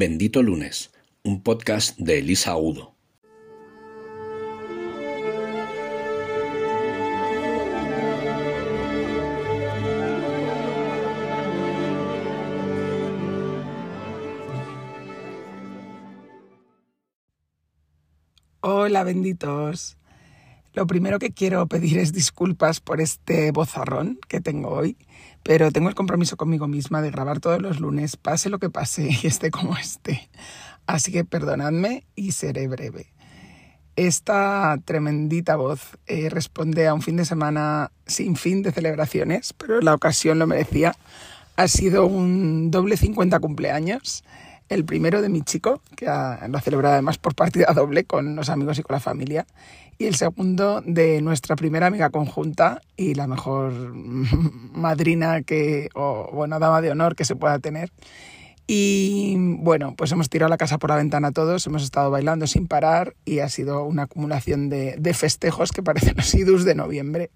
Bendito Lunes, un podcast de Elisa Udo. Hola, benditos. Lo primero que quiero pedir es disculpas por este bozarrón que tengo hoy, pero tengo el compromiso conmigo misma de grabar todos los lunes, pase lo que pase y esté como esté. Así que perdonadme y seré breve. Esta tremendita voz eh, responde a un fin de semana sin fin de celebraciones, pero la ocasión lo merecía. Ha sido un doble 50 cumpleaños el primero de mi chico, que lo ha celebrado además por partida doble con los amigos y con la familia, y el segundo de nuestra primera amiga conjunta y la mejor madrina que, o bueno, dama de honor que se pueda tener. Y bueno, pues hemos tirado la casa por la ventana todos, hemos estado bailando sin parar y ha sido una acumulación de, de festejos que parecen los idus de noviembre.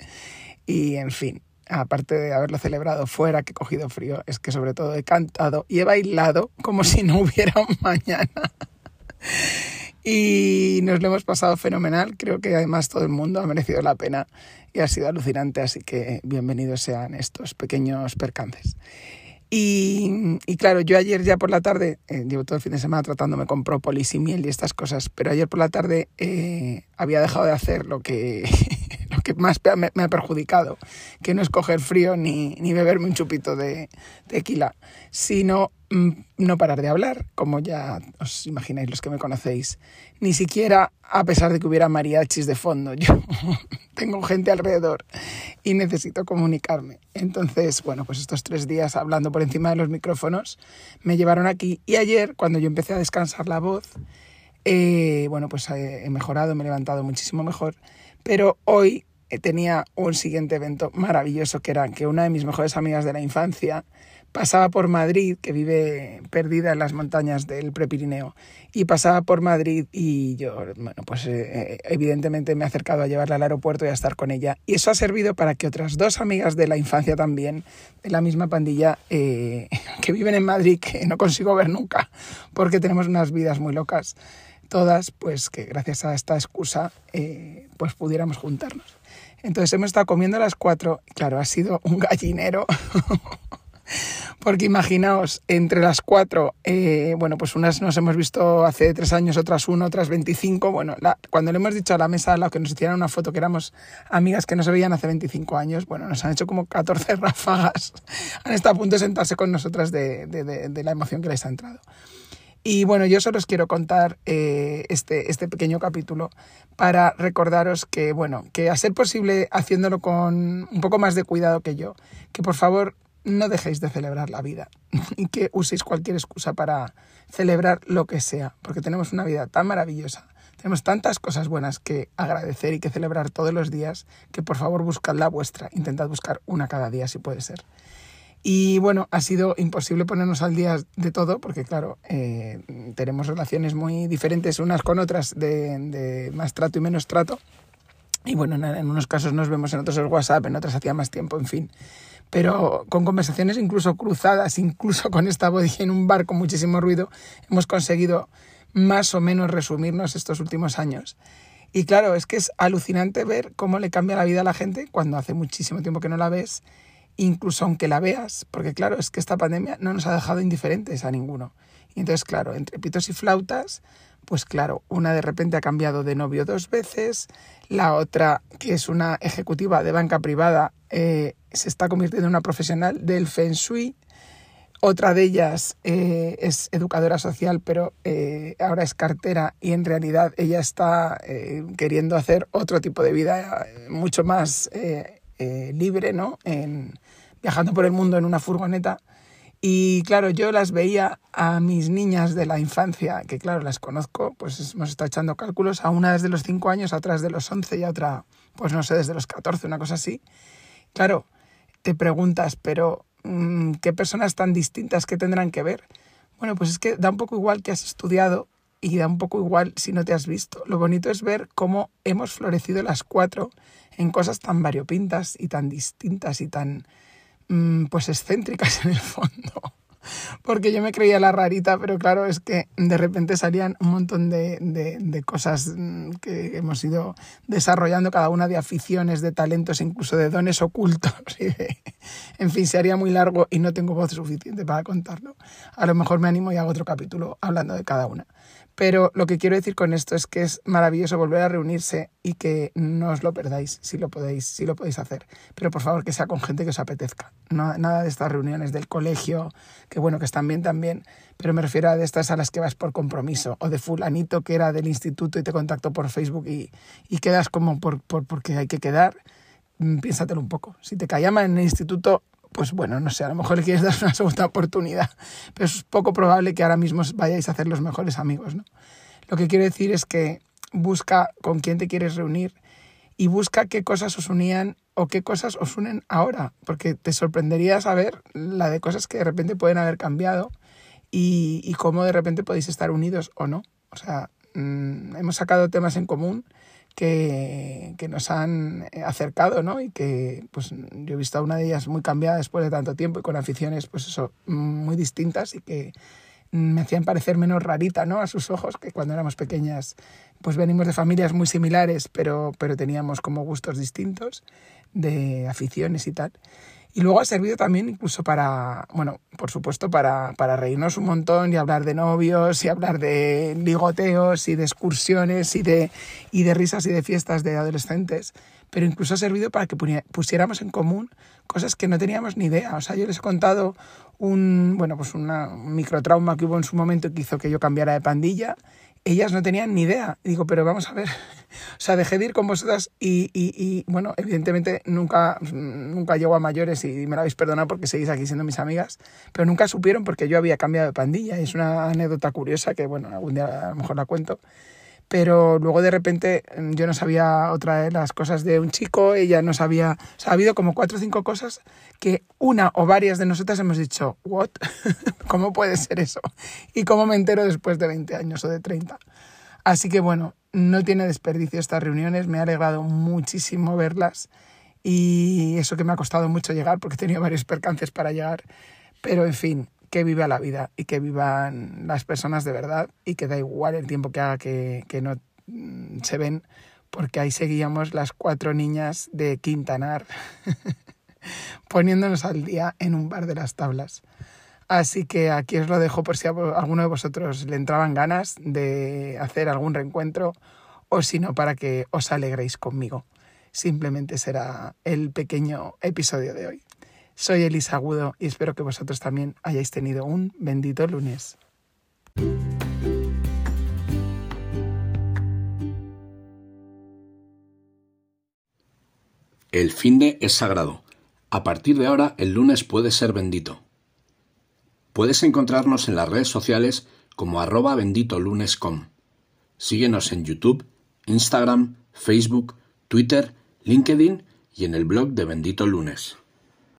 Y en fin, aparte de haberlo celebrado fuera, que he cogido frío, es que sobre todo he cantado y he bailado como si no hubiera un mañana. y nos lo hemos pasado fenomenal. Creo que además todo el mundo ha merecido la pena y ha sido alucinante, así que bienvenidos sean estos pequeños percances. Y, claro, yo ayer ya por la tarde, eh, llevo todo el fin de semana tratándome con própolis y miel y estas cosas, pero ayer por la tarde eh, había dejado de hacer lo que que más me, ha perjudicado, que no es coger frío ni, ni beberme un chupito de tequila, sino mm, no parar de hablar, como ya os imagináis los que me conocéis. Ni siquiera a pesar de que hubiera mariachis de fondo, yo tengo gente alrededor y necesito comunicarme. Entonces, bueno, pues estos tres días hablando por encima de los micrófonos me llevaron aquí y ayer, cuando yo empecé a descansar la voz, eh, bueno, pues he mejorado, me he levantado muchísimo mejor, pero hoy eh, tenía un siguiente evento maravilloso que era que una de mis mejores amigas de la infancia pasaba por Madrid, que vive perdida en las montañas del Prepirineo, y pasaba por Madrid y yo, bueno, pues eh, eh, evidentemente me he acercado a llevarla al aeropuerto y a estar con ella. Y eso ha servido para que otras dos amigas de la infancia también, de la misma pandilla, que viven en Madrid, que no consigo ver nunca, porque tenemos unas vidas muy locas, todas, pues que gracias a esta excusa, pues pudiéramos juntarnos. Entonces hemos estado comiendo a las cuatro. Claro, ha sido un gallinero. Porque imaginaos, entre las cuatro, eh, bueno, pues unas nos hemos visto hace tres años, otras uno, otras veinticinco. Bueno, cuando le hemos dicho a la mesa a la que nos hicieran una foto que éramos amigas que no se veían hace 25 años, bueno, nos han hecho como 14 ráfagas. Han estado a punto de sentarse con nosotras de, de la emoción que les ha entrado. Y bueno, yo solo os quiero contar eh, este, este pequeño capítulo para recordaros que, bueno, que a ser posible haciéndolo con un poco más de cuidado que yo, que por favor no dejéis de celebrar la vida y que uséis cualquier excusa para celebrar lo que sea, porque tenemos una vida tan maravillosa, tenemos tantas cosas buenas que agradecer y que celebrar todos los días, que por favor buscad la vuestra, intentad buscar una cada día si puede ser. Y bueno, ha sido imposible ponernos al día de todo porque, claro, eh, tenemos relaciones muy diferentes unas con otras de, más trato y menos trato. Y bueno, en, unos casos nos vemos, en otros el WhatsApp, en otros hacía más tiempo, en fin. Pero con conversaciones incluso cruzadas, incluso con esta voz en un bar con muchísimo ruido, hemos conseguido más o menos resumirnos estos últimos años. Y claro, es que es alucinante ver cómo le cambia la vida a la gente cuando hace muchísimo tiempo que no la ves incluso aunque la veas, porque claro, es que esta pandemia no nos ha dejado indiferentes a ninguno. Y entonces, claro, entre pitos y flautas, pues claro, una de repente ha cambiado de novio dos veces, la otra, que es una ejecutiva de banca privada, eh, se está convirtiendo en una profesional del Feng Shui. Otra de ellas eh, es educadora social, pero eh, ahora es cartera y en realidad ella está queriendo hacer otro tipo de vida mucho más eh, libre, ¿no? En, viajando por el mundo en una furgoneta. Y claro, yo las veía a mis niñas de la infancia, que claro, las conozco, pues hemos estado echando cálculos, a una desde los 5 años, a otra desde los 11 y a otra, pues no sé, desde los 14, una cosa así. Claro, te preguntas, pero mm, ¿qué personas tan distintas que tendrán que ver? Bueno, pues es que da un poco igual que has estudiado y da un poco igual si no te has visto. Lo bonito es ver cómo hemos florecido las cuatro en cosas tan variopintas y tan distintas y tan mm, pues excéntricas en el fondo. Porque yo me creía la rarita, pero claro, es que de repente salían un montón de, de, cosas mm, que hemos ido desarrollando, cada una de aficiones, de talentos, incluso de dones ocultos. en fin, se haría muy largo y no tengo voz suficiente para contarlo. A lo mejor me animo y hago otro capítulo hablando de cada una. Pero lo que quiero decir con esto es que es maravilloso volver a reunirse y que no os lo perdáis si lo podéis, si lo podéis hacer. Pero por favor que sea con gente que os apetezca. nada de estas reuniones del colegio, que bueno, que están bien también, pero me refiero a de estas a las que vas por compromiso, o de fulanito que era del instituto y te contactó por Facebook y, y quedas como por, por, porque hay que quedar. Mm, piénsatelo un poco. Si te llaman en el instituto, pues bueno, no sé, a lo mejor le quieres dar una segunda oportunidad, pero es poco probable que ahora mismo vayáis a hacer los mejores amigos, ¿no? Lo que quiero decir es que busca con quién te quieres reunir y busca qué cosas os unían o qué cosas os unen ahora, porque te sorprendería saber la de cosas que de repente pueden haber cambiado y, cómo de repente podéis estar unidos o no. O sea, mm, hemos sacado temas en común que, que, nos han acercado, ¿no? Y que, pues, yo he visto a una de ellas muy cambiada después de tanto tiempo y con aficiones, pues eso, muy distintas y que me hacían parecer menos rarita, ¿no? A sus ojos, que cuando éramos pequeñas, pues venimos de familias muy similares, pero, pero teníamos como gustos distintos de aficiones y tal. Y luego ha servido también incluso para, bueno, por supuesto, para, para reírnos un montón y hablar de novios y hablar de ligoteos y de excursiones y de, y de risas y de fiestas de adolescentes. Pero incluso ha servido para que pusiéramos en común cosas que no teníamos ni idea. O sea, yo les he contado un, bueno, pues una, un microtrauma que hubo en su momento que hizo que yo cambiara de pandilla ellas no tenían ni idea. digo, pero vamos a ver. O sea, dejé de ir con vosotras y, y, bueno, evidentemente nunca, nunca llego a mayores y me lo habéis perdonado porque seguís aquí siendo mis amigas, pero nunca supieron porque yo había cambiado de pandilla. Es una anécdota curiosa que, bueno, algún día a lo mejor la cuento pero luego de repente mm, yo no sabía otra de las cosas de un chico, ella no sabía, o sea, ha habido como cuatro o cinco cosas que una o varias de nosotras hemos dicho, ¿what? ¿Cómo puede ser eso? Y cómo me entero después de 20 años o de 30. Así que bueno, no tiene desperdicio estas reuniones, me ha alegrado muchísimo verlas y eso que me ha costado mucho llegar porque he tenido varios percances para llegar, pero en fin, que viva la vida y que vivan las personas de verdad y que da igual el tiempo que haga que, que no mm, se ven, porque ahí seguíamos las cuatro niñas de Quintanar poniéndonos al día en un bar de las tablas. Así que aquí os lo dejo por si a alguno de vosotros le entraban ganas de hacer algún reencuentro o si no para que os alegréis conmigo. Simplemente será el pequeño episodio de hoy. Soy Elisa Agudo y espero que vosotros también hayáis tenido un bendito lunes. El fin de es sagrado. A partir de ahora, el lunes puede ser bendito. Puedes encontrarnos en las redes sociales como arroba benditolunes.com. Síguenos en YouTube, Instagram, Facebook, Twitter, LinkedIn y en el blog de Bendito Lunes.